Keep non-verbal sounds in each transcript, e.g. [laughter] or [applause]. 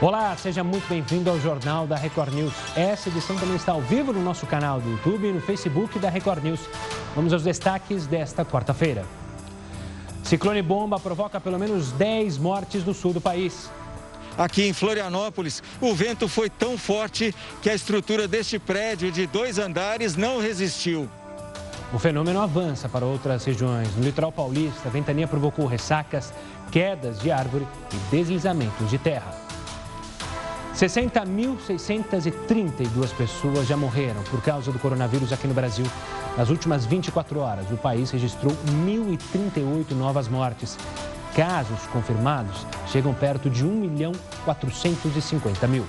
Olá, seja muito bem-vindo ao Jornal da Record News. Essa edição também está ao vivo no nosso canal do YouTube e no Facebook da Record News. Vamos aos destaques desta quarta-feira. Ciclone Bomba provoca pelo menos 10 mortes no sul do país. Aqui em Florianópolis, o vento foi tão forte que a estrutura deste prédio de dois andares não resistiu. O fenômeno avança para outras regiões. No litoral paulista, a ventania provocou ressacas, quedas de árvore e deslizamentos de terra. 60.632 pessoas já morreram por causa do coronavírus aqui no Brasil. Nas últimas 24 horas, o país registrou 1.038 novas mortes. Casos confirmados chegam perto de 1 milhão 450 mil.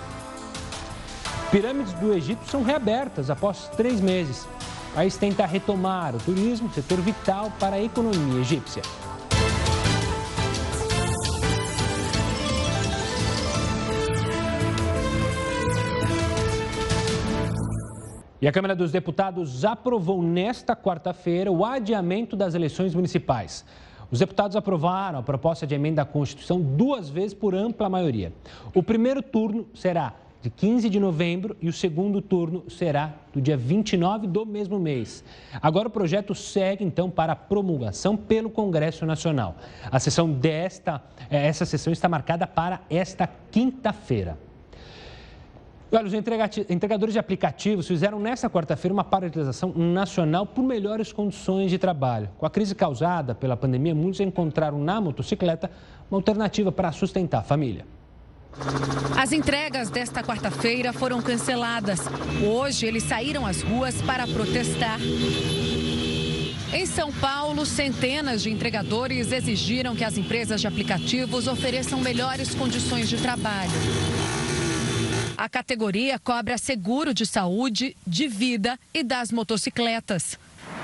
Pirâmides do Egito são reabertas após três meses. O país tenta retomar o turismo, setor vital para a economia egípcia. E a Câmara dos Deputados aprovou nesta quarta-feira o adiamento das eleições municipais. Os deputados aprovaram a proposta de emenda à Constituição duas vezes por ampla maioria. O primeiro turno será de 15 de novembro e o segundo turno será do dia 29 do mesmo mês. Agora o projeto segue então para promulgação pelo Congresso Nacional. A sessão desta, eh, essa sessão está marcada para esta quinta-feira. Olha, os entregadores de aplicativos fizeram nesta quarta-feira uma paralisação nacional por melhores condições de trabalho. Com a crise causada pela pandemia, muitos encontraram na motocicleta uma alternativa para sustentar a família. As entregas desta quarta-feira foram canceladas. Hoje, eles saíram às ruas para protestar. Em São Paulo, centenas de entregadores exigiram que as empresas de aplicativos ofereçam melhores condições de trabalho. A categoria cobra seguro de saúde, de vida e das motocicletas.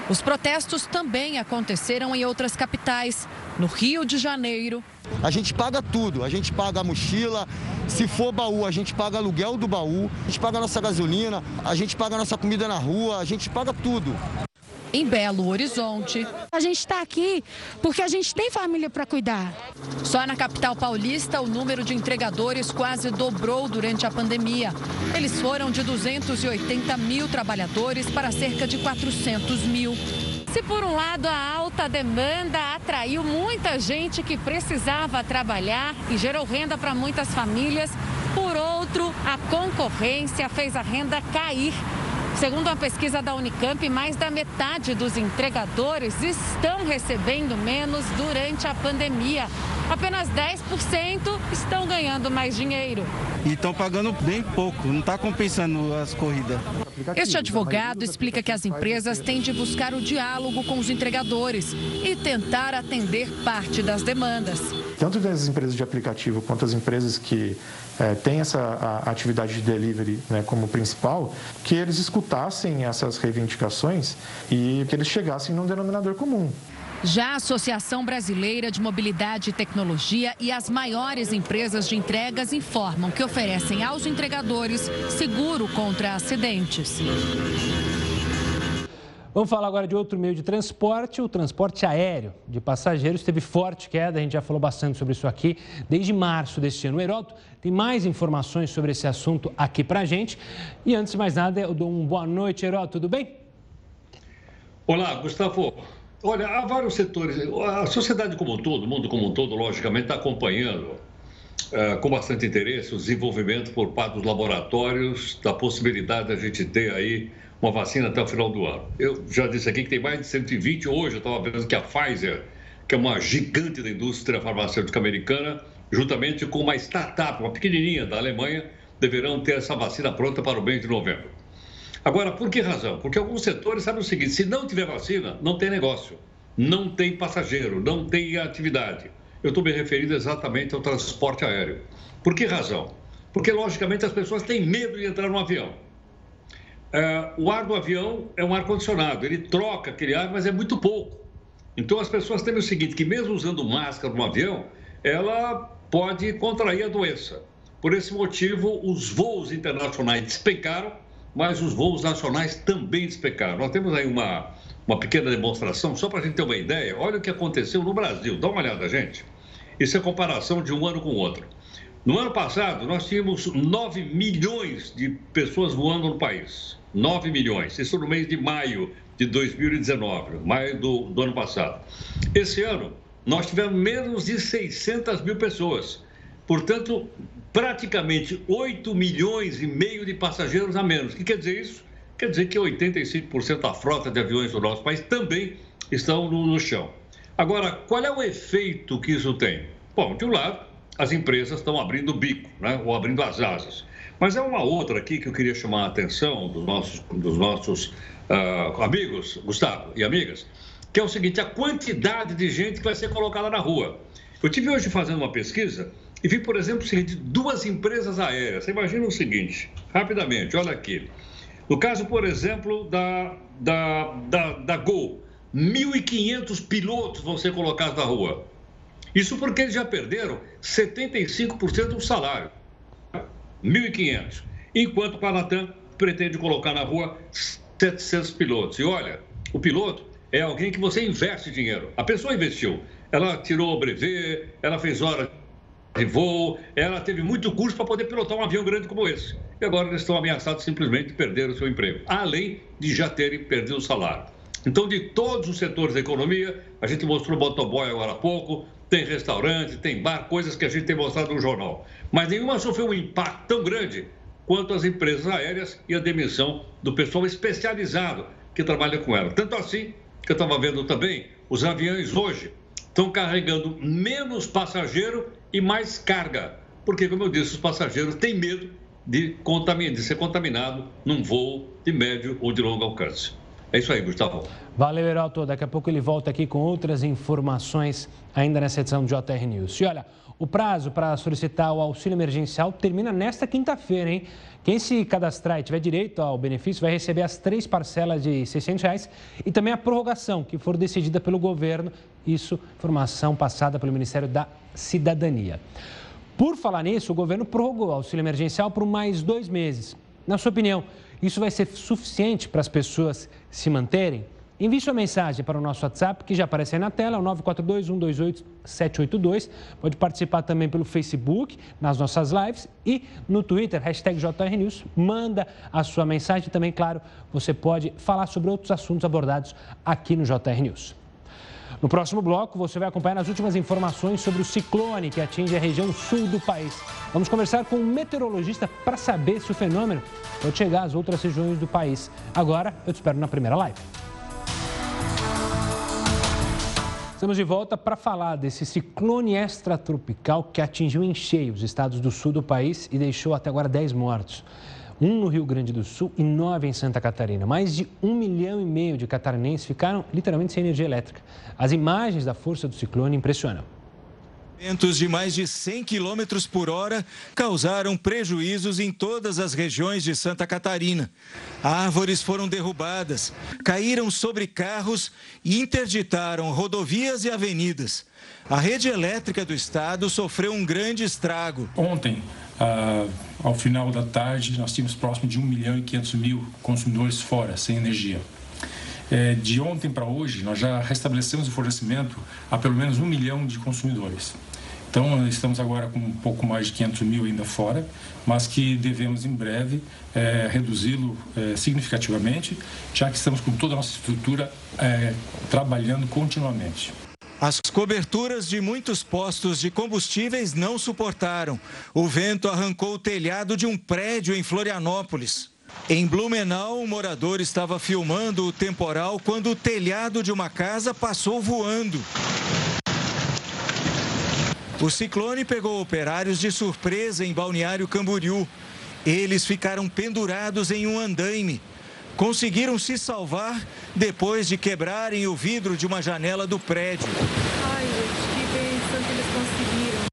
Os protestos também aconteceram em outras capitais, no Rio de Janeiro. A gente paga tudo, a gente paga a mochila, se for baú, a gente paga aluguel do baú, a gente paga a nossa gasolina, a gente paga a nossa comida na rua, a gente paga tudo em Belo Horizonte. A gente está aqui porque a gente tem família para cuidar. Só na capital paulista, o número de entregadores quase dobrou durante a pandemia. Eles foram de 280 mil trabalhadores para cerca de 400 mil. Se por um lado a alta demanda atraiu muita gente que precisava trabalhar e gerou renda para muitas famílias, por outro, a concorrência fez a renda cair Segundo a pesquisa da Unicamp, mais da metade dos entregadores estão recebendo menos durante a pandemia. Apenas 10% estão ganhando mais dinheiro. E estão pagando bem pouco, não está compensando as corridas. Este advogado explica que as empresas têm de buscar o diálogo com os entregadores e tentar atender parte das demandas. Tanto das empresas de aplicativo quanto as empresas que é, tem essa a atividade de delivery né, como principal, que eles escutassem essas reivindicações e que eles chegassem num denominador comum. Já a Associação Brasileira de Mobilidade e Tecnologia e as maiores empresas de entregas informam que oferecem aos entregadores seguro contra acidentes. Vamos falar agora de outro meio de transporte, o transporte aéreo de passageiros teve forte queda, a gente já falou bastante sobre isso aqui, desde março deste ano. O Heroto tem mais informações sobre esse assunto aqui para a gente. E antes de mais nada, eu dou uma boa noite, Heroto, tudo bem? Olá, Gustavo. Olha, há vários setores, a sociedade como um todo, o mundo como um todo, logicamente, está acompanhando uh, com bastante interesse o desenvolvimento por parte dos laboratórios da possibilidade da gente ter aí uma vacina até o final do ano. Eu já disse aqui que tem mais de 120 hoje, eu estava vendo que a Pfizer, que é uma gigante da indústria farmacêutica americana, juntamente com uma startup, uma pequenininha da Alemanha, deverão ter essa vacina pronta para o mês de novembro. Agora, por que razão? Porque alguns setores sabem o seguinte: se não tiver vacina, não tem negócio, não tem passageiro, não tem atividade. Eu estou me referindo exatamente ao transporte aéreo. Por que razão? Porque, logicamente, as pessoas têm medo de entrar no avião. É, o ar do avião é um ar-condicionado, ele troca aquele ar, mas é muito pouco. Então as pessoas temem o seguinte, que mesmo usando máscara no avião, ela pode contrair a doença. Por esse motivo, os voos internacionais despencaram, mas os voos nacionais também despencaram. Nós temos aí uma, uma pequena demonstração, só para a gente ter uma ideia. Olha o que aconteceu no Brasil. Dá uma olhada, gente. Isso é comparação de um ano com o outro. No ano passado, nós tínhamos 9 milhões de pessoas voando no país. 9 milhões. Isso no mês de maio de 2019, maio do, do ano passado. Esse ano, nós tivemos menos de 600 mil pessoas. Portanto, praticamente 8 milhões e meio de passageiros a menos. O que quer dizer isso? Quer dizer que 85% da frota de aviões do nosso país também estão no, no chão. Agora, qual é o efeito que isso tem? Bom, de um lado, as empresas estão abrindo o bico, né? ou abrindo as asas. Mas é uma outra aqui que eu queria chamar a atenção dos nossos, dos nossos uh, amigos, Gustavo e amigas, que é o seguinte: a quantidade de gente que vai ser colocada na rua. Eu tive hoje fazendo uma pesquisa e vi, por exemplo, o seguinte: duas empresas aéreas. Você imagina o seguinte, rapidamente, olha aqui. No caso, por exemplo, da, da, da, da Gol, 1.500 pilotos vão ser colocados na rua. Isso porque eles já perderam 75% do salário. 1.500. Enquanto o Panatam pretende colocar na rua 700 pilotos. E olha, o piloto é alguém que você investe dinheiro. A pessoa investiu. Ela tirou o brevet, ela fez horas de voo, ela teve muito custo para poder pilotar um avião grande como esse. E agora eles estão ameaçados simplesmente de perder o seu emprego, além de já terem perdido o salário. Então, de todos os setores da economia, a gente mostrou o motoboy agora há pouco, tem restaurante, tem bar, coisas que a gente tem mostrado no jornal. Mas nenhuma sofreu um impacto tão grande quanto as empresas aéreas e a demissão do pessoal especializado que trabalha com ela. Tanto assim que eu estava vendo também, os aviões hoje estão carregando menos passageiro e mais carga. Porque, como eu disse, os passageiros têm medo de, de ser contaminado num voo de médio ou de longo alcance. É isso aí, Gustavo. Valeu, Heraldo. Daqui a pouco ele volta aqui com outras informações ainda nessa edição do JR News. E olha, o prazo para solicitar o auxílio emergencial termina nesta quinta-feira, hein? Quem se cadastrar e tiver direito ao benefício vai receber as três parcelas de 600 reais e também a prorrogação que for decidida pelo governo. Isso, informação passada pelo Ministério da Cidadania. Por falar nisso, o governo prorrogou o auxílio emergencial por mais dois meses. Na sua opinião, isso vai ser suficiente para as pessoas se manterem? Envie sua mensagem para o nosso WhatsApp, que já aparece aí na tela, o 942-128-782. Pode participar também pelo Facebook, nas nossas lives e no Twitter, hashtag JRNews. Manda a sua mensagem. Também, claro, você pode falar sobre outros assuntos abordados aqui no JR News. No próximo bloco, você vai acompanhar as últimas informações sobre o ciclone que atinge a região sul do país. Vamos conversar com um meteorologista para saber se o fenômeno pode chegar às outras regiões do país. Agora, eu te espero na primeira live. Estamos de volta para falar desse ciclone extratropical que atingiu em cheio os estados do sul do país e deixou até agora 10 mortos um no Rio Grande do Sul e nove em Santa Catarina. Mais de um milhão e meio de catarinenses ficaram literalmente sem energia elétrica. As imagens da força do ciclone impressionam. Ventos de mais de 100 km por hora causaram prejuízos em todas as regiões de Santa Catarina. Árvores foram derrubadas, caíram sobre carros e interditaram rodovias e avenidas. A rede elétrica do estado sofreu um grande estrago. Ontem, ah, ao final da tarde, nós tínhamos próximo de 1 milhão e 500 mil consumidores fora, sem energia. É, de ontem para hoje, nós já restabelecemos o fornecimento a pelo menos 1 milhão de consumidores. Então, estamos agora com um pouco mais de 500 mil ainda fora, mas que devemos em breve é, reduzi-lo é, significativamente, já que estamos com toda a nossa estrutura é, trabalhando continuamente. As coberturas de muitos postos de combustíveis não suportaram. O vento arrancou o telhado de um prédio em Florianópolis. Em Blumenau, um morador estava filmando o temporal quando o telhado de uma casa passou voando. O ciclone pegou operários de surpresa em Balneário Camboriú. Eles ficaram pendurados em um andaime conseguiram se salvar depois de quebrarem o vidro de uma janela do prédio. Ai, gente, que bênção que eles conseguiram.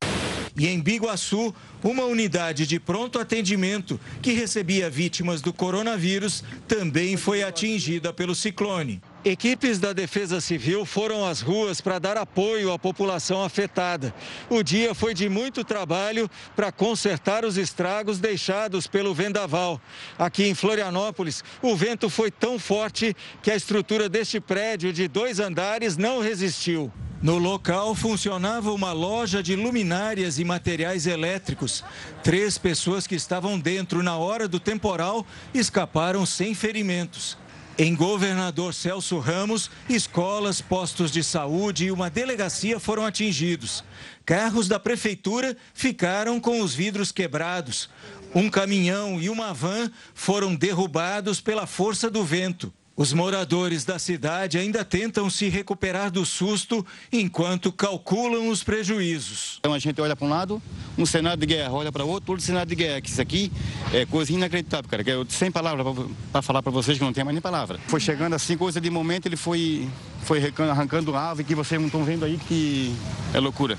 E em Biguaçu, uma unidade de pronto atendimento que recebia vítimas do coronavírus também foi atingida pelo ciclone. Equipes da Defesa Civil foram às ruas para dar apoio à população afetada. O dia foi de muito trabalho para consertar os estragos deixados pelo vendaval. Aqui em Florianópolis, o vento foi tão forte que a estrutura deste prédio de dois andares não resistiu. No local funcionava uma loja de luminárias e materiais elétricos. Três pessoas que estavam dentro na hora do temporal escaparam sem ferimentos. Em Governador Celso Ramos, escolas, postos de saúde e uma delegacia foram atingidos. Carros da prefeitura ficaram com os vidros quebrados. Um caminhão e uma van foram derrubados pela força do vento. Os moradores da cidade ainda tentam se recuperar do susto enquanto calculam os prejuízos. Então a gente olha para um lado, um cenário de guerra, olha para outro, outro cenário de guerra. Que isso aqui é coisa inacreditável, cara. Que eu, sem palavras para falar para vocês que não tem mais nem palavra. Foi chegando assim, coisa de momento, ele foi, foi arrancando ave que vocês não estão vendo aí, que é loucura.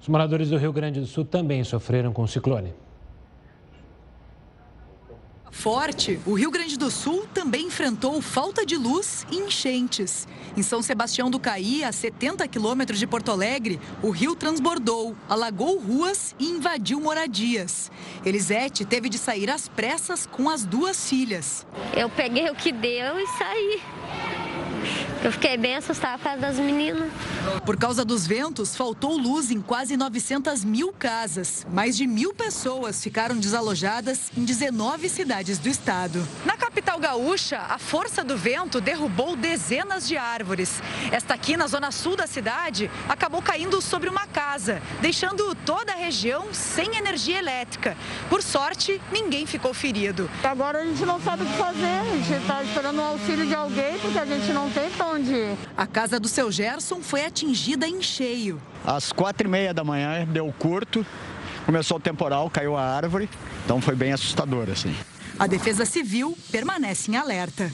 Os moradores do Rio Grande do Sul também sofreram com o ciclone. Forte, o Rio Grande do Sul também enfrentou falta de luz e enchentes. Em São Sebastião do Caí, a 70 quilômetros de Porto Alegre, o rio transbordou, alagou ruas e invadiu moradias. Elisete teve de sair às pressas com as duas filhas. Eu peguei o que deu e saí. Eu fiquei bem assustada por causa das meninas. Por causa dos ventos, faltou luz em quase 900 mil casas. Mais de mil pessoas ficaram desalojadas em 19 cidades do estado. Na capital gaúcha, a força do vento derrubou dezenas de árvores. Esta aqui, na zona sul da cidade, acabou caindo sobre uma casa, deixando toda a região sem energia elétrica. Por sorte, ninguém ficou ferido. Agora a gente não sabe o que fazer. A gente está esperando o auxílio de alguém porque a gente não tem pra onde. A casa do seu Gerson foi atingida em cheio. Às quatro e meia da manhã deu curto, começou o temporal, caiu a árvore, então foi bem assustador assim. A Defesa Civil permanece em alerta.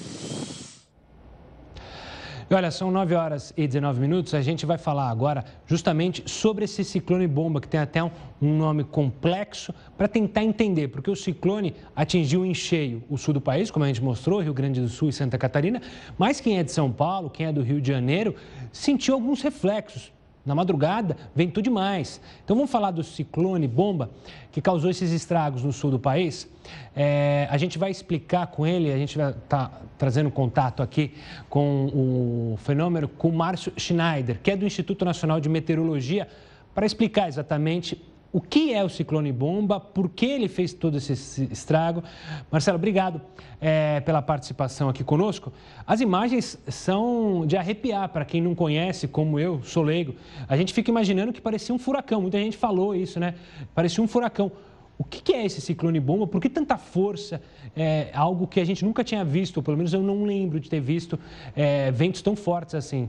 E olha, são 9 horas e 19 minutos. A gente vai falar agora justamente sobre esse ciclone bomba, que tem até um, nome complexo, para tentar entender, porque o ciclone atingiu em cheio o sul do país, como a gente mostrou, Rio Grande do Sul e Santa Catarina, mas quem é de São Paulo, quem é do Rio de Janeiro, sentiu alguns reflexos na madrugada, ventou demais. Então vamos falar do ciclone bomba que causou esses estragos no sul do país. É, a gente vai explicar com ele, a gente vai estar tá trazendo contato aqui com o fenômeno com o Márcio Schneider, que é do Instituto Nacional de Meteorologia, para explicar exatamente o que é o ciclone bomba, por que ele fez todo esse estrago. Marcelo, obrigado é, pela participação aqui conosco. As imagens são de arrepiar para quem não conhece, como eu, sou leigo. A gente fica imaginando que parecia um furacão, muita gente falou isso, né? Parecia um furacão. O que é esse ciclone bomba? Por que tanta força? É algo que a gente nunca tinha visto, ou pelo menos eu não lembro de ter visto é, ventos tão fortes assim.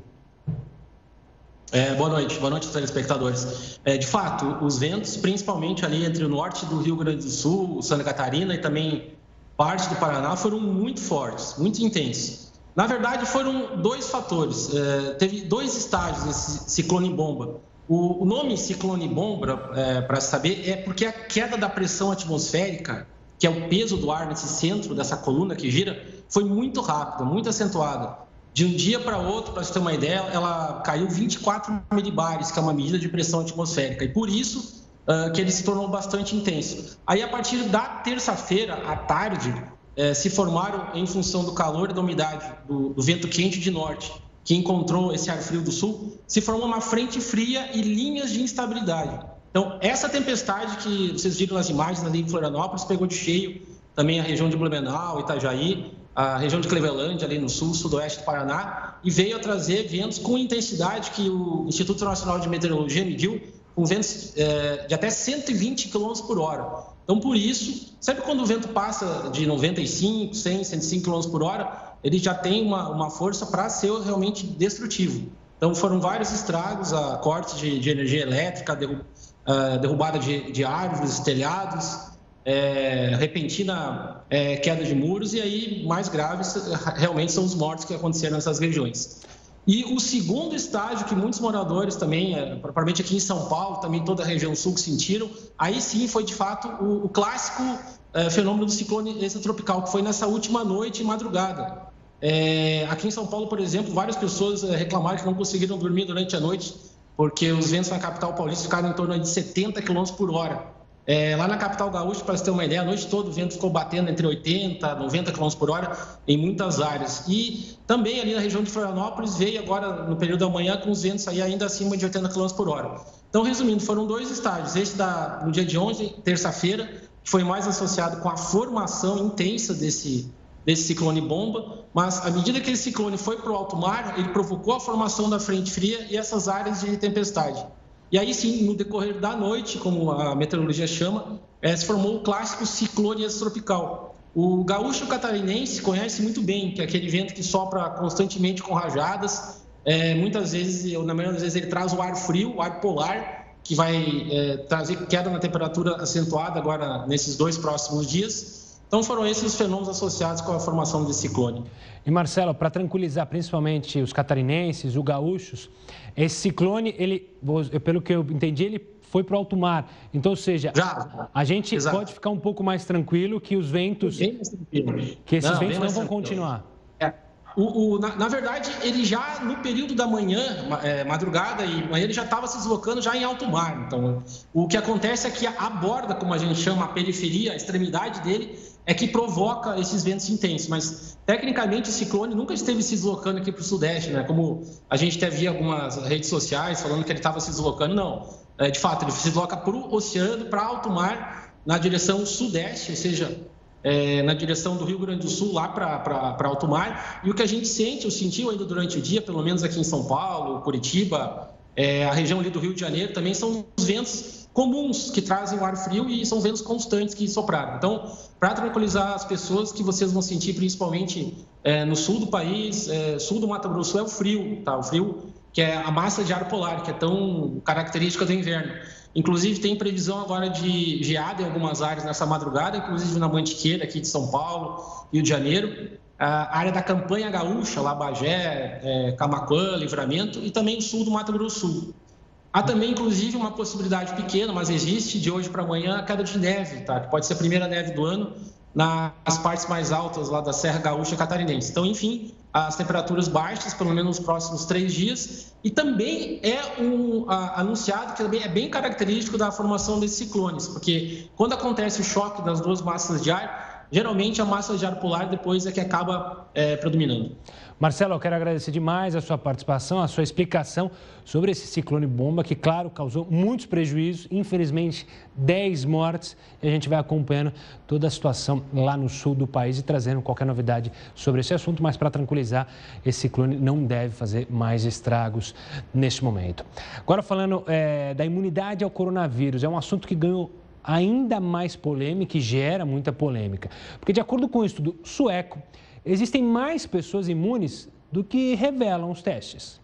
É, boa noite, boa noite, telespectadores. É, de fato, os ventos, principalmente ali entre o norte do Rio Grande do Sul, Santa Catarina e também parte do Paraná, foram muito fortes, muito intensos. Na verdade, foram dois fatores. É, teve dois estágios desse ciclone bomba. O, o nome ciclone bomba, é, para saber, é porque a queda da pressão atmosférica, que é o peso do ar nesse centro dessa coluna que gira, foi muito rápida, muito acentuada. De um dia para outro, para você ter uma ideia, ela caiu 24 milibares, que é uma medida de pressão atmosférica, e por isso uh, que ele se tornou bastante intenso. Aí, a partir da terça-feira, à tarde, eh, se formaram, em função do calor e da umidade, do, do vento quente de norte, que encontrou esse ar frio do sul, se formou uma frente fria e linhas de instabilidade. Então, essa tempestade que vocês viram nas imagens ali em Florianópolis pegou de cheio também a região de Blumenau, Itajaí, a região de Cleveland, ali no sul, sudoeste do Paraná, e veio a trazer ventos com intensidade que o Instituto Nacional de Meteorologia mediu, com ventos é, de até 120 km por hora. Então, por isso, sempre quando o vento passa de 95, 100, 105 km por hora, ele já tem uma, uma força para ser realmente destrutivo. Então, foram vários estragos, a cortes de, de energia elétrica, derrubada de, de árvores, telhados, é, repentina é, queda de muros e aí mais graves realmente são os mortos que aconteceram nessas regiões. E o segundo estágio que muitos moradores também, é, propriamente aqui em São Paulo, também toda a região sul sentiram, aí sim foi de fato o, o clássico é, fenômeno do ciclone extratropical, que foi nessa última noite e madrugada. É, aqui em São Paulo, por exemplo, várias pessoas é, reclamaram que não conseguiram dormir durante a noite, porque os ventos na capital paulista ficaram em torno de 70 km por hora. É, lá na capital gaúcha, para você ter uma ideia, a noite toda o vento ficou batendo entre 80 e 90 km por hora em muitas áreas. E também ali na região de Florianópolis veio agora no período da manhã com os ventos aí ainda acima de 80 km por hora. Então, resumindo, foram dois estágios. Este da, no dia de ontem, terça-feira, que foi mais associado com a formação intensa desse, desse ciclone bomba, mas à medida que esse ciclone foi para o alto mar, ele provocou a formação da frente fria e essas áreas de tempestade. E aí sim, no decorrer da noite, como a meteorologia chama, é, se formou o clássico ciclone extratropical. O gaúcho catarinense conhece muito bem que é aquele vento que sopra constantemente com rajadas. É, muitas vezes, ou na maioria das vezes, ele traz o ar frio, o ar polar, que vai é, trazer queda na temperatura acentuada agora nesses dois próximos dias. Então foram esses os fenômenos associados com a formação desse ciclone. E Marcelo, para tranquilizar principalmente os catarinenses, os gaúchos, esse ciclone, ele, pelo que eu entendi, ele foi para o alto mar. Então, ou seja, Já. a gente Exato. pode ficar um pouco mais tranquilo que os ventos, que esses não, ventos não vão continuar. O, o, na, na, verdade, ele já no período da manhã, é, madrugada e manhã, ele já estava se deslocando já em alto mar. Então, o que acontece é que a borda, como a gente chama, a periferia, a extremidade dele, é que provoca esses ventos intensos. Mas, tecnicamente, o ciclone nunca esteve se deslocando aqui para o Sudeste, né? Como a gente até via algumas redes sociais falando que ele estava se deslocando. Não. É, de fato, ele se desloca para o oceano, para alto mar, na direção sudeste, ou seja, é, na direção do Rio Grande do Sul, lá para alto mar. E o que a gente sente, ou sentiu ainda durante o dia, pelo menos aqui em São Paulo, Curitiba, é, a região ali do Rio de Janeiro, também são os ventos comuns que trazem o ar frio e são ventos constantes que sopraram. Então, para tranquilizar as pessoas que vocês vão sentir principalmente é, no sul do país, é, sul do Mato Grosso, é o frio, tá? O frio que é a massa de ar polar, que é tão característica do inverno. Inclusive, tem previsão agora de geada em algumas áreas nessa madrugada, inclusive na Mantiqueira, aqui de São Paulo, Rio de Janeiro. A área da campanha gaúcha, lá Bagé, é, Camacuã, Livramento, e também o sul do Mato Grosso Sul. Há também, inclusive, uma possibilidade pequena, mas existe, de hoje para amanhã, a queda de neve, tá? que pode ser a primeira neve do ano nas partes mais altas lá da Serra Gaúcha Catarinense. Então, enfim, as temperaturas baixas, pelo menos nos próximos três dias, e também é um a, anunciado que também é bem característico da formação desses ciclones, porque quando acontece o choque das duas massas de ar, geralmente a massa de ar polar depois é que acaba é, predominando. Marcelo, eu quero agradecer demais a sua participação, a sua explicação sobre esse ciclone bomba, que, claro, causou muitos prejuízos, infelizmente 10 mortes, e a gente vai acompanhando toda a situação lá no sul do país e trazendo qualquer novidade sobre esse assunto, mas para tranquilizar, esse ciclone não deve fazer mais estragos neste momento. Agora, falando é, da imunidade ao coronavírus, é um assunto que ganhou ainda mais polêmica e gera muita polêmica, porque, de acordo com o um estudo sueco, existem mais pessoas imunes do que revelam os testes.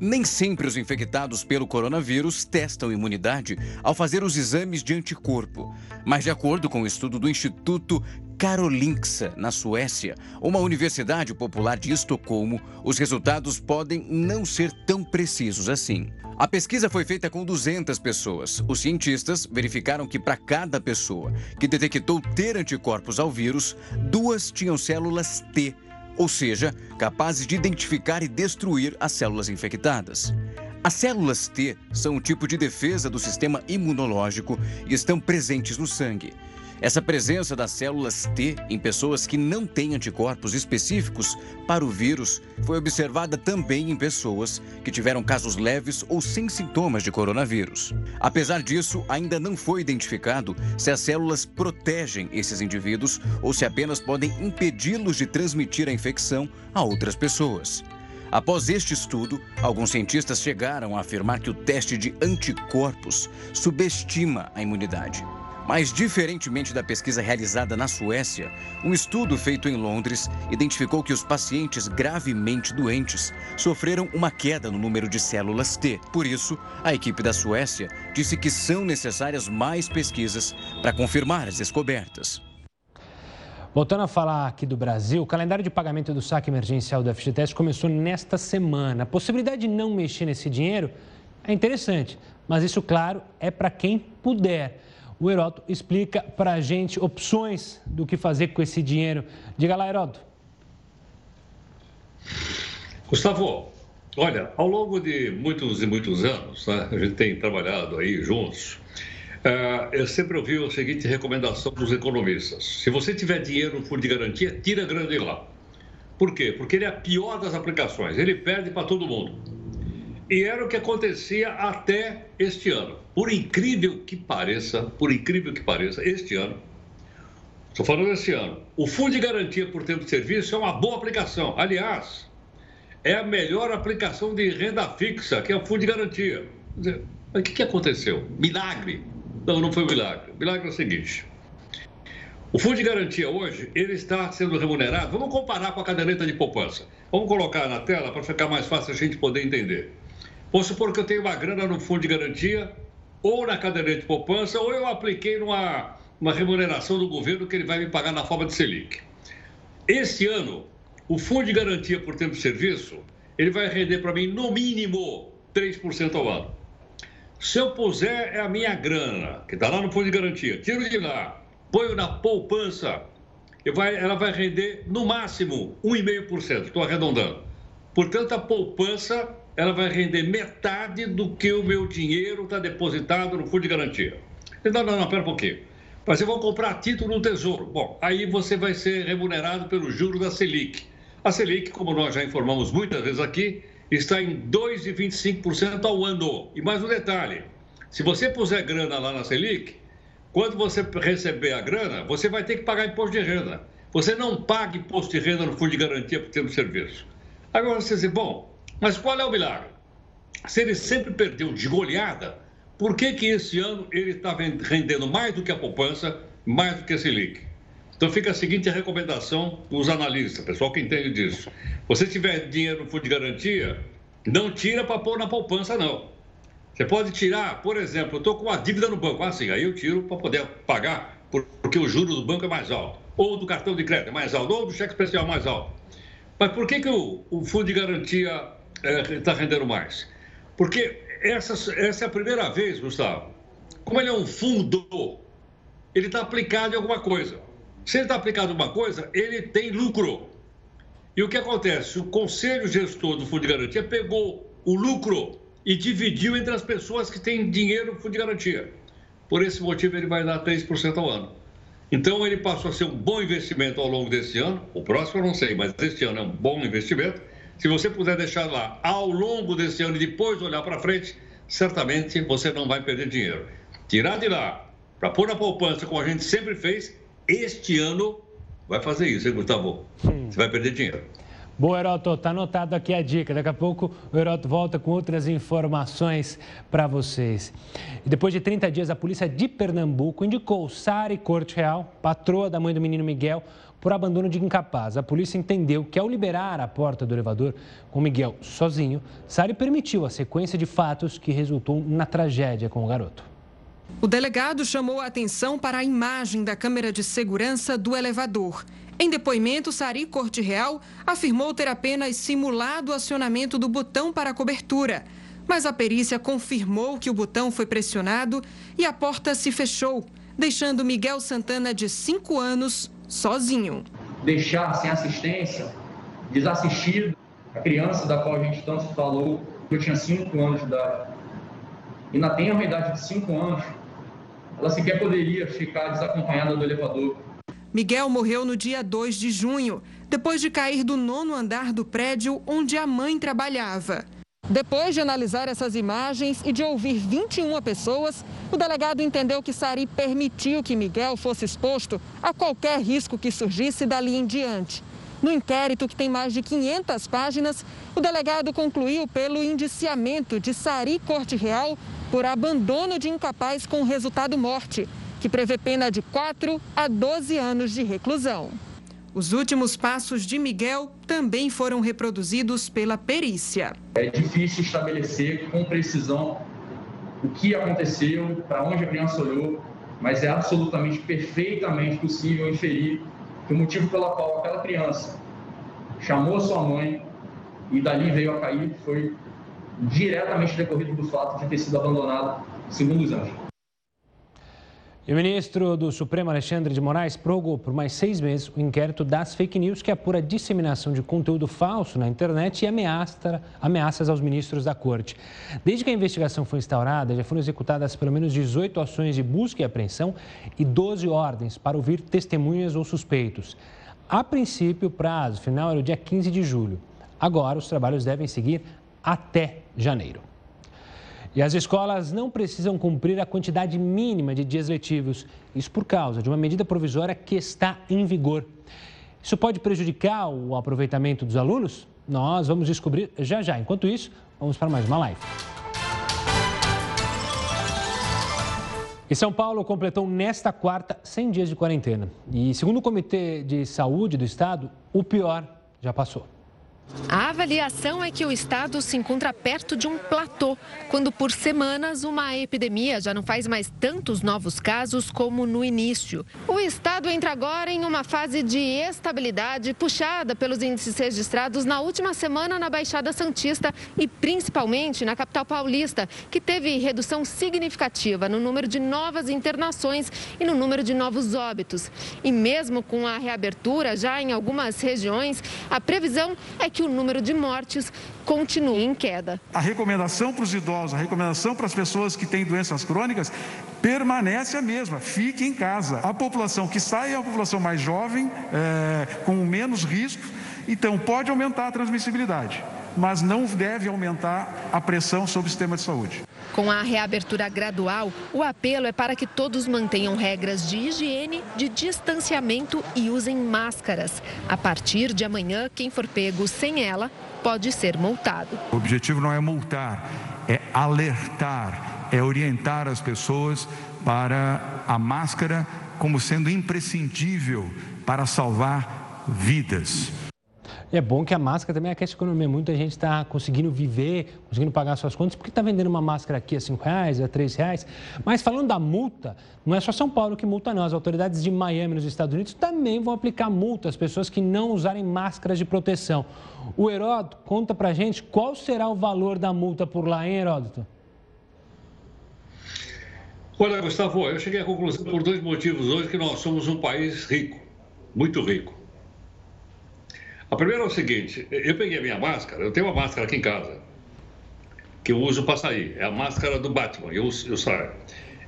Nem sempre os infectados pelo coronavírus testam imunidade ao fazer os exames de anticorpo. Mas, de acordo com o um estudo do Instituto Karolinska, na Suécia, uma universidade popular de Estocolmo, os resultados podem não ser tão precisos assim. A pesquisa foi feita com 200 pessoas. Os cientistas verificaram que, para cada pessoa que detectou ter anticorpos ao vírus, duas tinham células T ou seja, capazes de identificar e destruir as células infectadas. As células T são um tipo de defesa do sistema imunológico e estão presentes no sangue. Essa presença das células T em pessoas que não têm anticorpos específicos para o vírus foi observada também em pessoas que tiveram casos leves ou sem sintomas de coronavírus. Apesar disso, ainda não foi identificado se as células protegem esses indivíduos ou se apenas podem impedi-los de transmitir a infecção a outras pessoas. Após este estudo, alguns cientistas chegaram a afirmar que o teste de anticorpos subestima a imunidade. Mas, diferentemente da pesquisa realizada na Suécia, um estudo feito em Londres identificou que os pacientes gravemente doentes sofreram uma queda no número de células T. Por isso, a equipe da Suécia disse que são necessárias mais pesquisas para confirmar as descobertas. Voltando a falar aqui do Brasil, o calendário de pagamento do saque emergencial do FGTS começou nesta semana. A possibilidade de não mexer nesse dinheiro é interessante, mas isso, claro, é para quem puder. O Heroto explica para a gente opções do que fazer com esse dinheiro. Diga lá, Heroto. Gustavo, olha, ao longo de muitos e muitos anos, né, a gente tem trabalhado aí juntos, Uh, eu sempre ouvi a seguinte recomendação dos economistas: se você tiver dinheiro no fundo de garantia, tira a grana de lá. Por quê? Porque ele é a pior das aplicações, ele perde para todo mundo. E era o que acontecia até este ano. Por incrível que pareça, por incrível que pareça, este ano, estou falando desse ano, o Fundo de Garantia por Tempo de Serviço é uma boa aplicação. Aliás, é a melhor aplicação de renda fixa, que é o Fundo de Garantia. Mas o que, que aconteceu? Milagre? Não, não foi um milagre. Milagre é o seguinte. O Fundo de Garantia hoje, ele está sendo remunerado. Vamos comparar com a caderneta de poupança. Vamos colocar na tela para ficar mais fácil a gente poder entender. Vamos supor que eu tenho uma grana no Fundo de Garantia, ou na caderneta de poupança, ou eu apliquei numa uma remuneração do governo que ele vai me pagar na forma de Selic. Esse ano, o Fundo de Garantia por Tempo de Serviço, ele vai render para mim, no mínimo, 3% ao ano. Se eu puser é a minha grana, que está lá no Fundo de Garantia, tiro de lá, ponho na poupança, vai, ela vai render, no máximo, 1,5%, estou arredondando. Portanto, a poupança ela vai render metade do que o meu dinheiro está depositado no fundo de garantia. Não, não, não, pera um pouquinho. Mas eu vou comprar título no Tesouro. Bom, aí você vai ser remunerado pelo juro da Selic. A Selic, como nós já informamos muitas vezes aqui, está em 2,25% ao ano. E mais um detalhe: se você puser grana lá na Selic, quando você receber a grana, você vai ter que pagar imposto de renda. Você não paga imposto de renda no fundo de garantia por tempo de serviço. Agora você diz, bom, mas qual é o milagre? Se ele sempre perdeu de goleada, por que, que esse ano ele está rendendo mais do que a poupança, mais do que a Selic? Então fica a seguinte recomendação dos analistas, pessoal que entende disso. Você tiver dinheiro no fundo de garantia, não tira para pôr na poupança, não. Você pode tirar, por exemplo, eu estou com uma dívida no banco, assim, aí eu tiro para poder pagar, porque o juro do banco é mais alto, ou do cartão de crédito é mais alto, ou do cheque especial é mais alto. Mas por que, que o, o fundo de garantia está é, rendendo mais? Porque essa, essa é a primeira vez, Gustavo. Como ele é um fundo, ele está aplicado em alguma coisa. Se ele está aplicado em alguma coisa, ele tem lucro. E o que acontece? O conselho gestor do Fundo de Garantia pegou o lucro e dividiu entre as pessoas que têm dinheiro no Fundo de Garantia. Por esse motivo, ele vai dar 3% ao ano. Então, ele passou a ser um bom investimento ao longo desse ano. O próximo eu não sei, mas este ano é um bom investimento. Se você puder deixar lá ao longo desse ano e depois olhar para frente, certamente você não vai perder dinheiro. Tirar de lá para pôr na poupança, como a gente sempre fez, este ano vai fazer isso, hein, Gustavo? Hum. Você vai perder dinheiro. Boa, Heroto, está anotado aqui a dica. Daqui a pouco o Heroto volta com outras informações para vocês. Depois de 30 dias, a polícia de Pernambuco indicou Sari Corte Real, patroa da mãe do menino Miguel, por abandono de incapaz. A polícia entendeu que, ao liberar a porta do elevador com Miguel sozinho, Sari permitiu a sequência de fatos que resultou na tragédia com o garoto. O delegado chamou a atenção para a imagem da câmera de segurança do elevador. Em depoimento, Sari Corte Real afirmou ter apenas simulado o acionamento do botão para a cobertura. Mas a perícia confirmou que o botão foi pressionado e a porta se fechou, deixando Miguel Santana, de 5 anos, sozinho. Deixar sem assistência, desassistido, a criança da qual a gente tanto falou, eu tinha 5 anos de idade, e na tenra idade de 5 anos, ela sequer poderia ficar desacompanhada do elevador. Miguel morreu no dia 2 de junho, depois de cair do nono andar do prédio onde a mãe trabalhava. Depois de analisar essas imagens e de ouvir 21 pessoas, o delegado entendeu que Sari permitiu que Miguel fosse exposto a qualquer risco que surgisse dali em diante. No inquérito, que tem mais de 500 páginas, o delegado concluiu pelo indiciamento de Sari Corte Real por abandono de incapaz com resultado morte, que prevê pena de 4 a 12 anos de reclusão. Os últimos passos de Miguel também foram reproduzidos pela perícia. É difícil estabelecer com precisão o que aconteceu, para onde a criança olhou, mas é absolutamente perfeitamente possível inferir que o motivo pelo qual aquela criança chamou sua mãe e dali veio a cair foi diretamente decorrido do fato de ter sido abandonado segundo os anjos. E o ministro do Supremo, Alexandre de Moraes, prorrogou por mais seis meses o inquérito das fake news que apura a disseminação de conteúdo falso na internet e ameaça, ameaças aos ministros da corte. Desde que a investigação foi instaurada, já foram executadas pelo menos 18 ações de busca e apreensão e 12 ordens para ouvir testemunhas ou suspeitos. A princípio, o prazo final era o dia 15 de julho. Agora, os trabalhos devem seguir até janeiro. E as escolas não precisam cumprir a quantidade mínima de dias letivos. Isso por causa de uma medida provisória que está em vigor. Isso pode prejudicar o aproveitamento dos alunos? Nós vamos descobrir já já. Enquanto isso, vamos para mais uma live. E São Paulo completou nesta quarta 100 dias de quarentena. E segundo o Comitê de Saúde do Estado, o pior já passou. A avaliação é que o estado se encontra perto de um platô, quando por semanas uma epidemia já não faz mais tantos novos casos como no início. O estado entra agora em uma fase de estabilidade puxada pelos índices registrados na última semana na Baixada Santista e principalmente na capital paulista, que teve redução significativa no número de novas internações e no número de novos óbitos. E mesmo com a reabertura já em algumas regiões, a previsão é que que o número de mortes continue em queda. A recomendação para os idosos, a recomendação para as pessoas que têm doenças crônicas permanece a mesma: fique em casa. A população que sai é a população mais jovem, é, com menos risco, então pode aumentar a transmissibilidade mas não deve aumentar a pressão sobre o sistema de saúde. Com a reabertura gradual, o apelo é para que todos mantenham regras de higiene, de distanciamento e usem máscaras. A partir de amanhã, quem for pego sem ela pode ser multado. O objetivo não é multar, é alertar, é orientar as pessoas para a máscara como sendo imprescindível para salvar vidas. É bom que a máscara também aquece a economia. Muita gente está conseguindo viver, conseguindo pagar suas contas, porque está vendendo uma máscara aqui a R$ reais, a R$ reais. Mas falando da multa, não é só São Paulo que multa, não. As autoridades de Miami, nos Estados Unidos, também vão aplicar multa às pessoas que não usarem máscaras de proteção. O Heródoto conta pra gente qual será o valor da multa por lá, hein, Heródoto? Olha, Gustavo, eu cheguei à conclusão por dois motivos hoje que nós somos um país rico, muito rico. A primeira é o seguinte: eu peguei a minha máscara, eu tenho uma máscara aqui em casa, que eu uso para sair. É a máscara do Batman, eu, eu saio.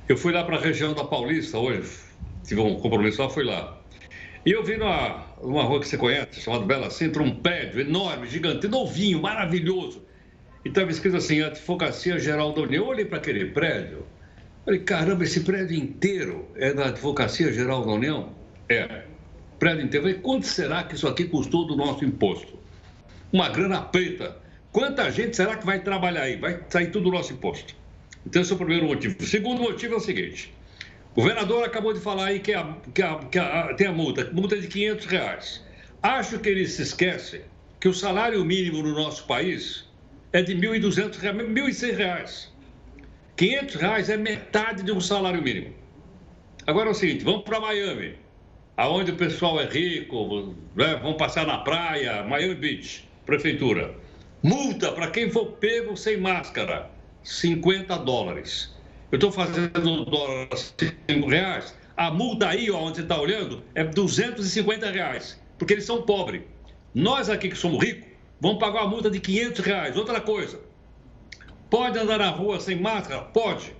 Eu fui lá para a região da Paulista hoje, tive um compromisso lá, fui lá. E eu vi numa, numa rua que você conhece, chamada Bela Sintra, um prédio enorme, gigante, novinho, maravilhoso. E estava escrito assim, Advocacia Geral da União. Eu olhei para aquele prédio, falei, caramba, esse prédio inteiro é da Advocacia Geral da União? É prédio inteiro. E quanto será que isso aqui custou do nosso imposto? Uma grana preta. Quanta gente será que vai trabalhar aí? Vai sair tudo do nosso imposto. Então, esse é o primeiro motivo. O segundo motivo é o seguinte: o governador acabou de falar aí que, a, que, a, que a, tem a multa, multa de 500 reais. Acho que ele se esquece que o salário mínimo no nosso país é de 1.200 reais, 1.100 reais. 500 reais é metade de um salário mínimo. Agora é o seguinte, vamos para Miami aonde o pessoal é rico, né? vão passar na praia, Miami Beach, prefeitura. Multa para quem for pego sem máscara, 50 dólares. Eu estou fazendo dólar 5 reais. A multa aí, ó, onde você está olhando, é 250 reais, porque eles são pobres. Nós aqui que somos ricos, vamos pagar uma multa de 500 reais. Outra coisa, pode andar na rua sem máscara? Pode.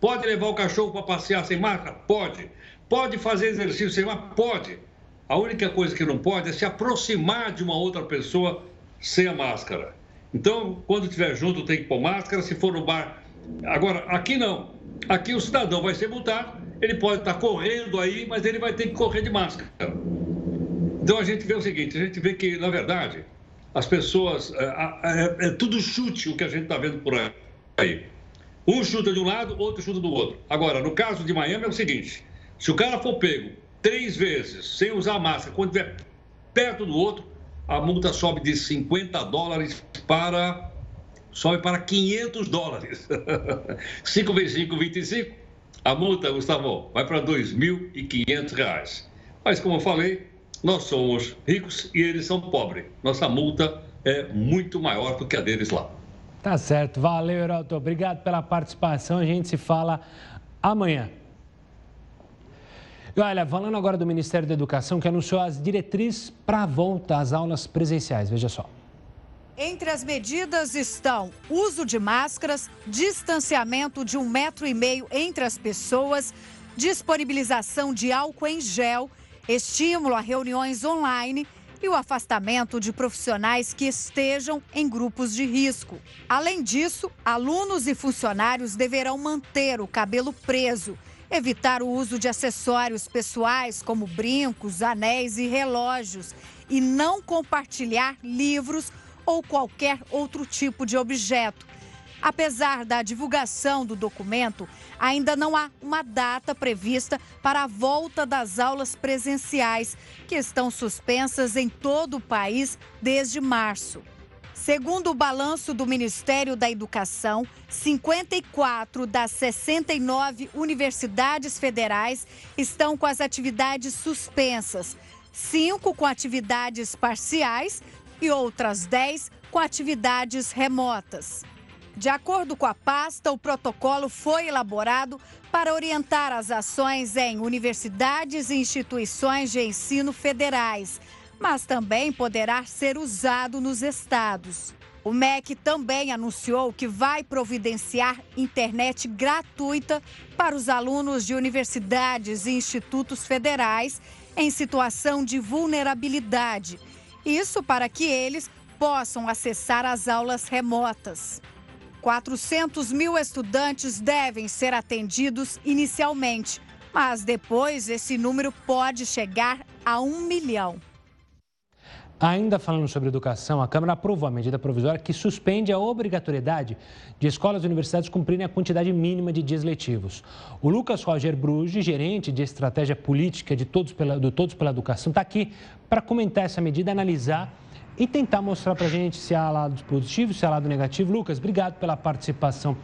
Pode levar o cachorro para passear sem máscara? Pode. Pode fazer exercício sem máscara? Pode. A única coisa que não pode é se aproximar de uma outra pessoa sem a máscara. Então, quando estiver junto, tem que pôr máscara. Se for no bar. Agora, aqui não. Aqui o cidadão vai ser multado. Ele pode estar correndo aí, mas ele vai ter que correr de máscara. Então a gente vê o seguinte: a gente vê que, na verdade, as pessoas. É, é, é tudo chute o que a gente está vendo por aí. Um chuta de um lado, outro chuta do outro. Agora, no caso de Miami é o seguinte: se o cara for pego três vezes sem usar máscara, quando estiver perto do outro, a multa sobe de 50 dólares para. sobe para 500 dólares. [laughs] 5 vezes 5, 25. A multa, Gustavo, vai para 2.500 reais. Mas, como eu falei, nós somos ricos e eles são pobres. Nossa multa é muito maior do que a deles lá. Tá certo. Valeu, Heraldo. Obrigado pela participação. A gente se fala amanhã. E olha, falando agora do Ministério da Educação, que anunciou as diretrizes para a volta às aulas presenciais. Veja só. Entre as medidas estão uso de máscaras, distanciamento de um metro e meio entre as pessoas, disponibilização de álcool em gel, estímulo a reuniões online e o afastamento de profissionais que estejam em grupos de risco. Além disso, alunos e funcionários deverão manter o cabelo preso, evitar o uso de acessórios pessoais como brincos, anéis e relógios e não compartilhar livros ou qualquer outro tipo de objeto. Apesar da divulgação do documento, ainda não há uma data prevista para a volta das aulas presenciais, que estão suspensas em todo o país desde março. Segundo o balanço do Ministério da Educação, 54 das 69 universidades federais estão com as atividades suspensas, cinco com atividades parciais e outras 10 com atividades remotas. De acordo com a pasta, o protocolo foi elaborado para orientar as ações em universidades e instituições de ensino federais, mas também poderá ser usado nos estados. O MEC também anunciou que vai providenciar internet gratuita para os alunos de universidades e institutos federais em situação de vulnerabilidade isso para que eles possam acessar as aulas remotas. 400 mil estudantes devem ser atendidos inicialmente, mas depois esse número pode chegar a um milhão. Ainda falando sobre educação, a Câmara aprovou a medida provisória que suspende a obrigatoriedade de escolas e universidades cumprirem a quantidade mínima de dias letivos. O Lucas Roger Bruges, gerente de estratégia política de Todos pela, do Todos pela Educação, está aqui para comentar essa medida, analisar e tentar mostrar para a gente se há lado positivo, se há lado negativo. Lucas, obrigado pela participação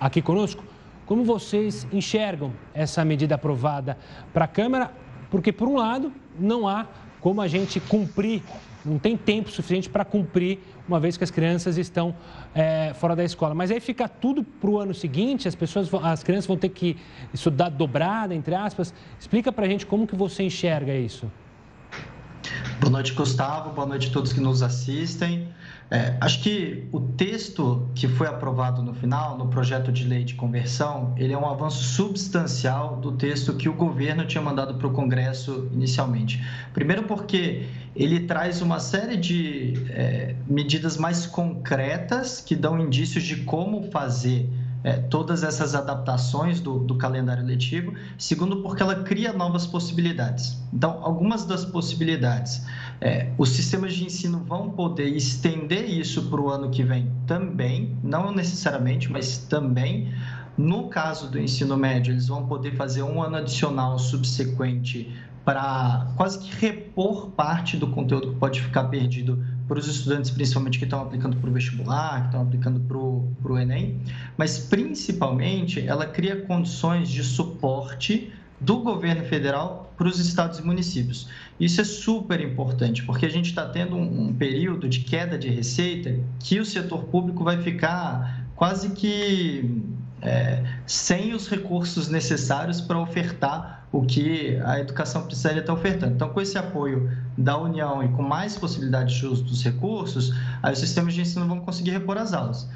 aqui conosco. Como vocês enxergam essa medida aprovada para a Câmara? Porque, por um lado, não há como a gente cumprir não tem tempo suficiente para cumprir, uma vez que as crianças estão é, fora da escola. Mas aí fica tudo para o ano seguinte, as pessoas, as crianças vão ter que estudar dobrada, entre aspas. Explica para a gente como que você enxerga isso. Boa noite, Gustavo. Boa noite a todos que nos assistem. É, acho que o texto que foi aprovado no final, no projeto de lei de conversão, ele é um avanço substancial do texto que o governo tinha mandado para o Congresso inicialmente. Primeiro porque ele traz uma série de é, medidas mais concretas que dão indícios de como fazer é, todas essas adaptações do, do, calendário letivo. Segundo, porque ela cria novas possibilidades. Então, algumas das possibilidades, é, os sistemas de ensino vão poder estender isso para o ano que vem também, não necessariamente, mas também. No caso do ensino médio, eles vão poder fazer um ano adicional subsequente para quase que repor parte do conteúdo que pode ficar perdido para os estudantes, principalmente que estão aplicando para o vestibular, que estão aplicando para o Enem, mas principalmente ela cria condições de suporte do governo federal para os estados e municípios. Isso é super importante, porque a gente está tendo um, um período de queda de receita que o setor público vai ficar quase que é, sem os recursos necessários para ofertar o que a educação precisaria estar ofertando. Então, com esse apoio da União e com mais possibilidades de uso dos recursos, aí os sistemas de ensino vão conseguir repor as aulas.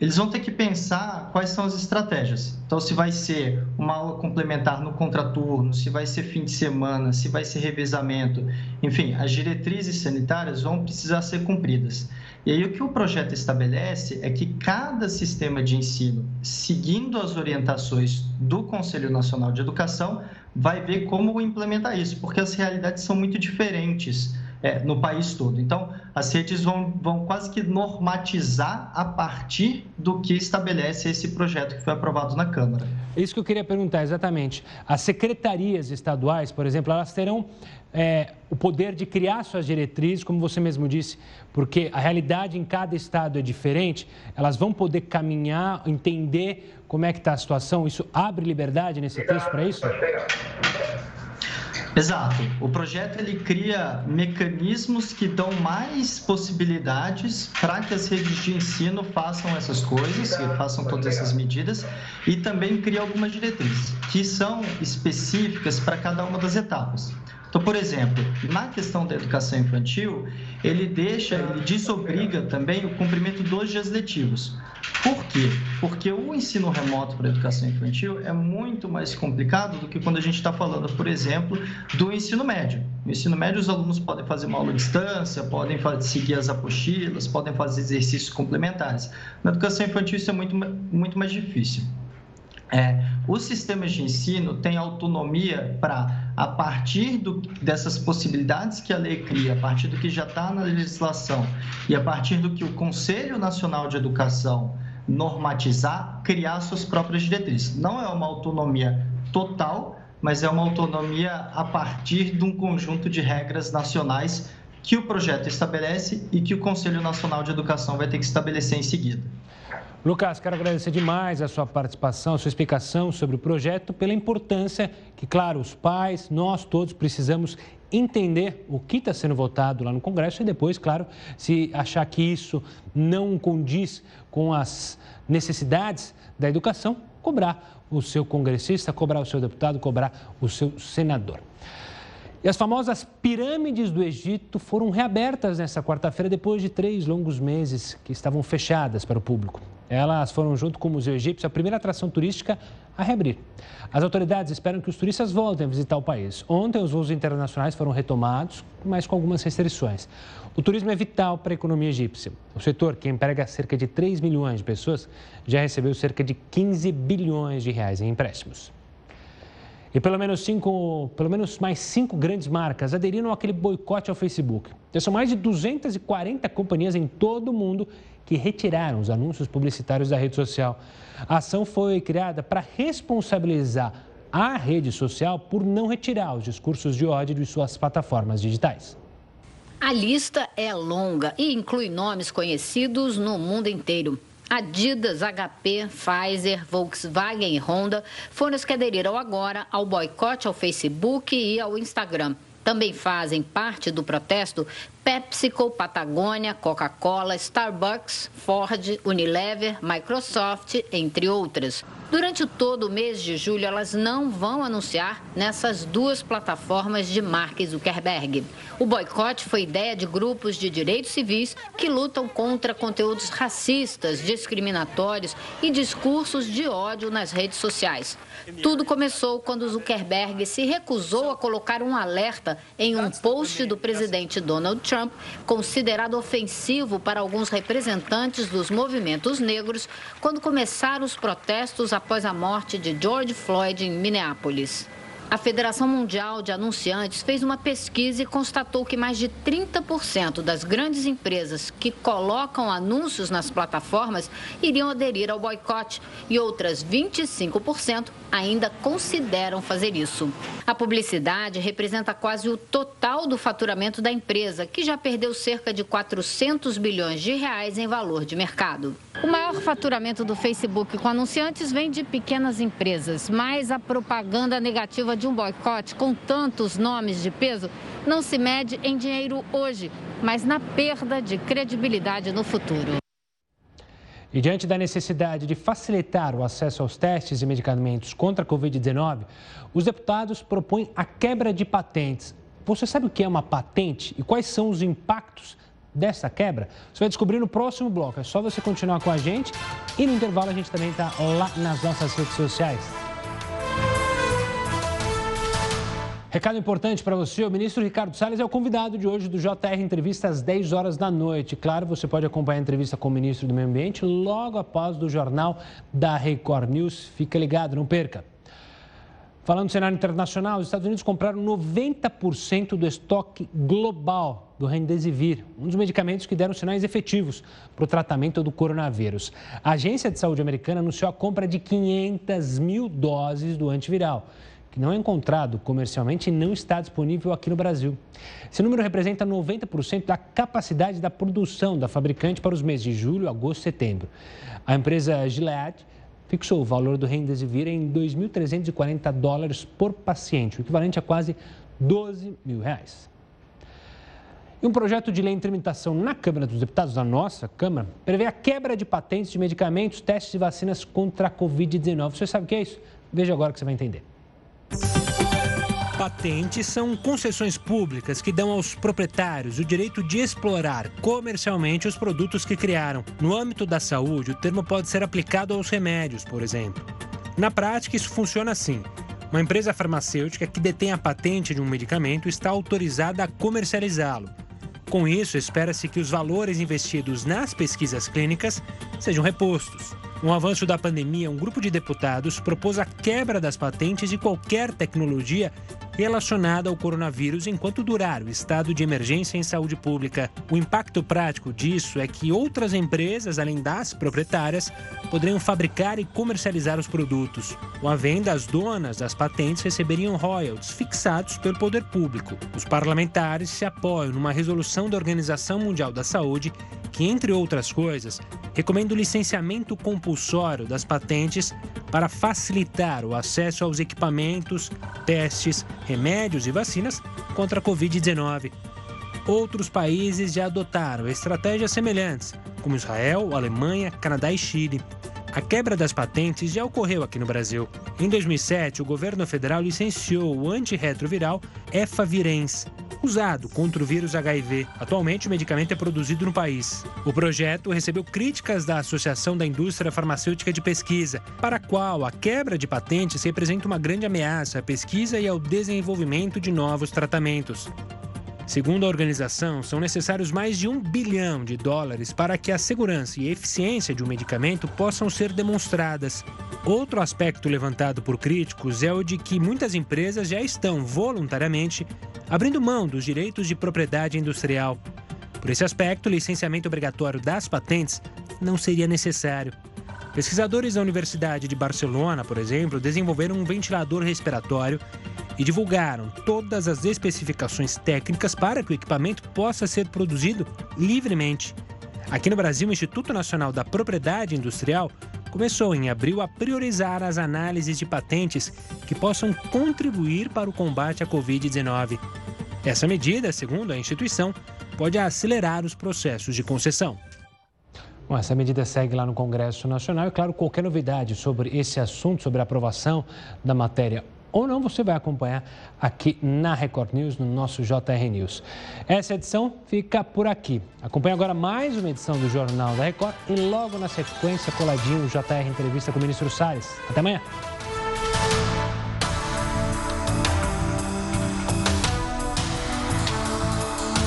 Eles vão ter que pensar quais são as estratégias. Então, se vai ser uma aula complementar no contraturno, se vai ser fim de semana, se vai ser revezamento, enfim, as diretrizes sanitárias vão precisar ser cumpridas. E aí o que o projeto estabelece é que cada sistema de ensino, seguindo as orientações do Conselho Nacional de Educação, vai ver como implementar isso, porque as realidades são muito diferentes é, no país todo. Então, as redes vão, vão quase que normatizar a partir do que estabelece esse projeto que foi aprovado na Câmara. Isso que eu queria perguntar exatamente. As secretarias estaduais, por exemplo, elas terão é, o poder de criar suas diretrizes, como você mesmo disse, porque a realidade em cada estado é diferente, elas vão poder caminhar, entender como é que está a situação. Isso abre liberdade nesse texto para isso? Exato. O projeto ele cria mecanismos que dão mais possibilidades para que as redes de ensino façam essas coisas, que façam todas essas medidas e também cria algumas diretrizes que são específicas para cada uma das etapas. Então, por exemplo, na questão da educação infantil, ele deixa, ele desobriga também o cumprimento dos dias letivos. Por quê? Porque o ensino remoto para a educação infantil é muito mais complicado do que quando a gente está falando, por exemplo, do ensino médio. No ensino médio, os alunos podem fazer uma aula à distância, podem seguir as apostilas, podem fazer exercícios complementares. Na educação infantil, isso é muito, muito mais difícil. É, os sistemas de ensino têm autonomia para, a partir do, dessas possibilidades que a lei cria, a partir do que já está na legislação e a partir do que o Conselho Nacional de Educação normatizar, criar suas próprias diretrizes. Não é uma autonomia total, mas é uma autonomia a partir de um conjunto de regras nacionais que o projeto estabelece e que o Conselho Nacional de Educação vai ter que estabelecer em seguida. Lucas, quero agradecer demais a sua participação, a sua explicação sobre o projeto, pela importância que, claro, os pais, nós todos precisamos entender o que está sendo votado lá no Congresso e depois, claro, se achar que isso não condiz com as necessidades da educação, cobrar o seu congressista, cobrar o seu deputado, cobrar o seu senador. E as famosas pirâmides do Egito foram reabertas nesta quarta-feira depois de três longos meses que estavam fechadas para o público. Elas foram, junto com o Museu Egípcio, a primeira atração turística a reabrir. As autoridades esperam que os turistas voltem a visitar o país. Ontem, os voos internacionais foram retomados, mas com algumas restrições. O turismo é vital para a economia egípcia. O setor, que emprega cerca de 3 milhões de pessoas, já recebeu cerca de 15 bilhões de reais em empréstimos. E pelo menos, cinco, pelo menos mais cinco grandes marcas aderiram àquele boicote ao Facebook. Já são mais de 240 companhias em todo o mundo que retiraram os anúncios publicitários da rede social. A ação foi criada para responsabilizar a rede social por não retirar os discursos de ódio de suas plataformas digitais. A lista é longa e inclui nomes conhecidos no mundo inteiro. Adidas, HP, Pfizer, Volkswagen e Honda foram os que aderiram agora ao boicote ao Facebook e ao Instagram. Também fazem parte do protesto PepsiCo, Patagônia, Coca-Cola, Starbucks, Ford, Unilever, Microsoft, entre outras. Durante todo o mês de julho, elas não vão anunciar nessas duas plataformas de Mark Zuckerberg. O boicote foi ideia de grupos de direitos civis que lutam contra conteúdos racistas, discriminatórios e discursos de ódio nas redes sociais. Tudo começou quando Zuckerberg se recusou a colocar um alerta em um post do presidente Donald Trump, considerado ofensivo para alguns representantes dos movimentos negros, quando começaram os protestos após a morte de George Floyd em Minneapolis. A Federação Mundial de Anunciantes fez uma pesquisa e constatou que mais de 30% das grandes empresas que colocam anúncios nas plataformas iriam aderir ao boicote e outras 25% ainda consideram fazer isso. A publicidade representa quase o total do faturamento da empresa, que já perdeu cerca de 400 bilhões de reais em valor de mercado. O maior faturamento do Facebook com anunciantes vem de pequenas empresas, mas a propaganda negativa de um boicote com tantos nomes de peso não se mede em dinheiro hoje, mas na perda de credibilidade no futuro. E diante da necessidade de facilitar o acesso aos testes e medicamentos contra a Covid-19, os deputados propõem a quebra de patentes. Você sabe o que é uma patente e quais são os impactos dessa quebra? Você vai descobrir no próximo bloco. É só você continuar com a gente e no intervalo a gente também está lá nas nossas redes sociais. Recado importante para você, o ministro Ricardo Salles é o convidado de hoje do JR Entrevista às 10 horas da noite. Claro, você pode acompanhar a entrevista com o ministro do Meio Ambiente logo após do jornal da Record News. Fica ligado, não perca. Falando do cenário internacional, os Estados Unidos compraram 90% do estoque global do Remdesivir, um dos medicamentos que deram sinais efetivos para o tratamento do coronavírus. A Agência de Saúde Americana anunciou a compra de 500 mil doses do antiviral que não é encontrado comercialmente e não está disponível aqui no Brasil. Esse número representa 90% da capacidade da produção da fabricante para os meses de julho, agosto e setembro. A empresa Gilead fixou o valor do Remdesivir em 2.340 dólares por paciente, o equivalente a quase 12 mil reais. E um projeto de lei em tramitação na Câmara dos Deputados, da nossa Câmara, prevê a quebra de patentes de medicamentos, testes e vacinas contra a Covid-19. Você sabe o que é isso? Veja agora que você vai entender. Patentes são concessões públicas que dão aos proprietários o direito de explorar comercialmente os produtos que criaram. No âmbito da saúde, o termo pode ser aplicado aos remédios, por exemplo. Na prática, isso funciona assim. Uma empresa farmacêutica que detém a patente de um medicamento está autorizada a comercializá-lo. Com isso, espera-se que os valores investidos nas pesquisas clínicas sejam repostos. O avanço da pandemia, um grupo de deputados propôs a quebra das patentes de qualquer tecnologia relacionada ao coronavírus enquanto durar o estado de emergência em saúde pública. O impacto prático disso é que outras empresas, além das proprietárias, poderiam fabricar e comercializar os produtos. Com a venda, as donas das patentes receberiam royalties fixados pelo poder público. Os parlamentares se apoiam numa resolução da Organização Mundial da Saúde que, entre outras coisas, recomenda o licenciamento compulsório das patentes para facilitar o acesso aos equipamentos, testes, remédios e vacinas contra a Covid-19. Outros países já adotaram estratégias semelhantes, como Israel, Alemanha, Canadá e Chile. A quebra das patentes já ocorreu aqui no Brasil. Em 2007, o governo federal licenciou o antirretroviral Efavirenz, usado contra o vírus HIV. Atualmente, o medicamento é produzido no país. O projeto recebeu críticas da Associação da Indústria Farmacêutica de Pesquisa, para a qual a quebra de patentes representa uma grande ameaça à pesquisa e ao desenvolvimento de novos tratamentos. Segundo a organização, são necessários mais de um bilhão de dólares para que a segurança e eficiência de um medicamento possam ser demonstradas. Outro aspecto levantado por críticos é o de que muitas empresas já estão voluntariamente abrindo mão dos direitos de propriedade industrial. Por esse aspecto, o licenciamento obrigatório das patentes não seria necessário. Pesquisadores da Universidade de Barcelona, por exemplo, desenvolveram um ventilador respiratório e divulgaram todas as especificações técnicas para que o equipamento possa ser produzido livremente. Aqui no Brasil, o Instituto Nacional da Propriedade Industrial começou em abril a priorizar as análises de patentes que possam contribuir para o combate à Covid-19. Essa medida, segundo a instituição, pode acelerar os processos de concessão. Bom, essa medida segue lá no Congresso Nacional e, claro, qualquer novidade sobre esse assunto, sobre a aprovação da matéria ou não, você vai acompanhar aqui na Record News, no nosso JR News. Essa edição fica por aqui. Acompanhe agora mais uma edição do Jornal da Record e logo na sequência, coladinho, o JR Entrevista com o ministro Salles. Até amanhã.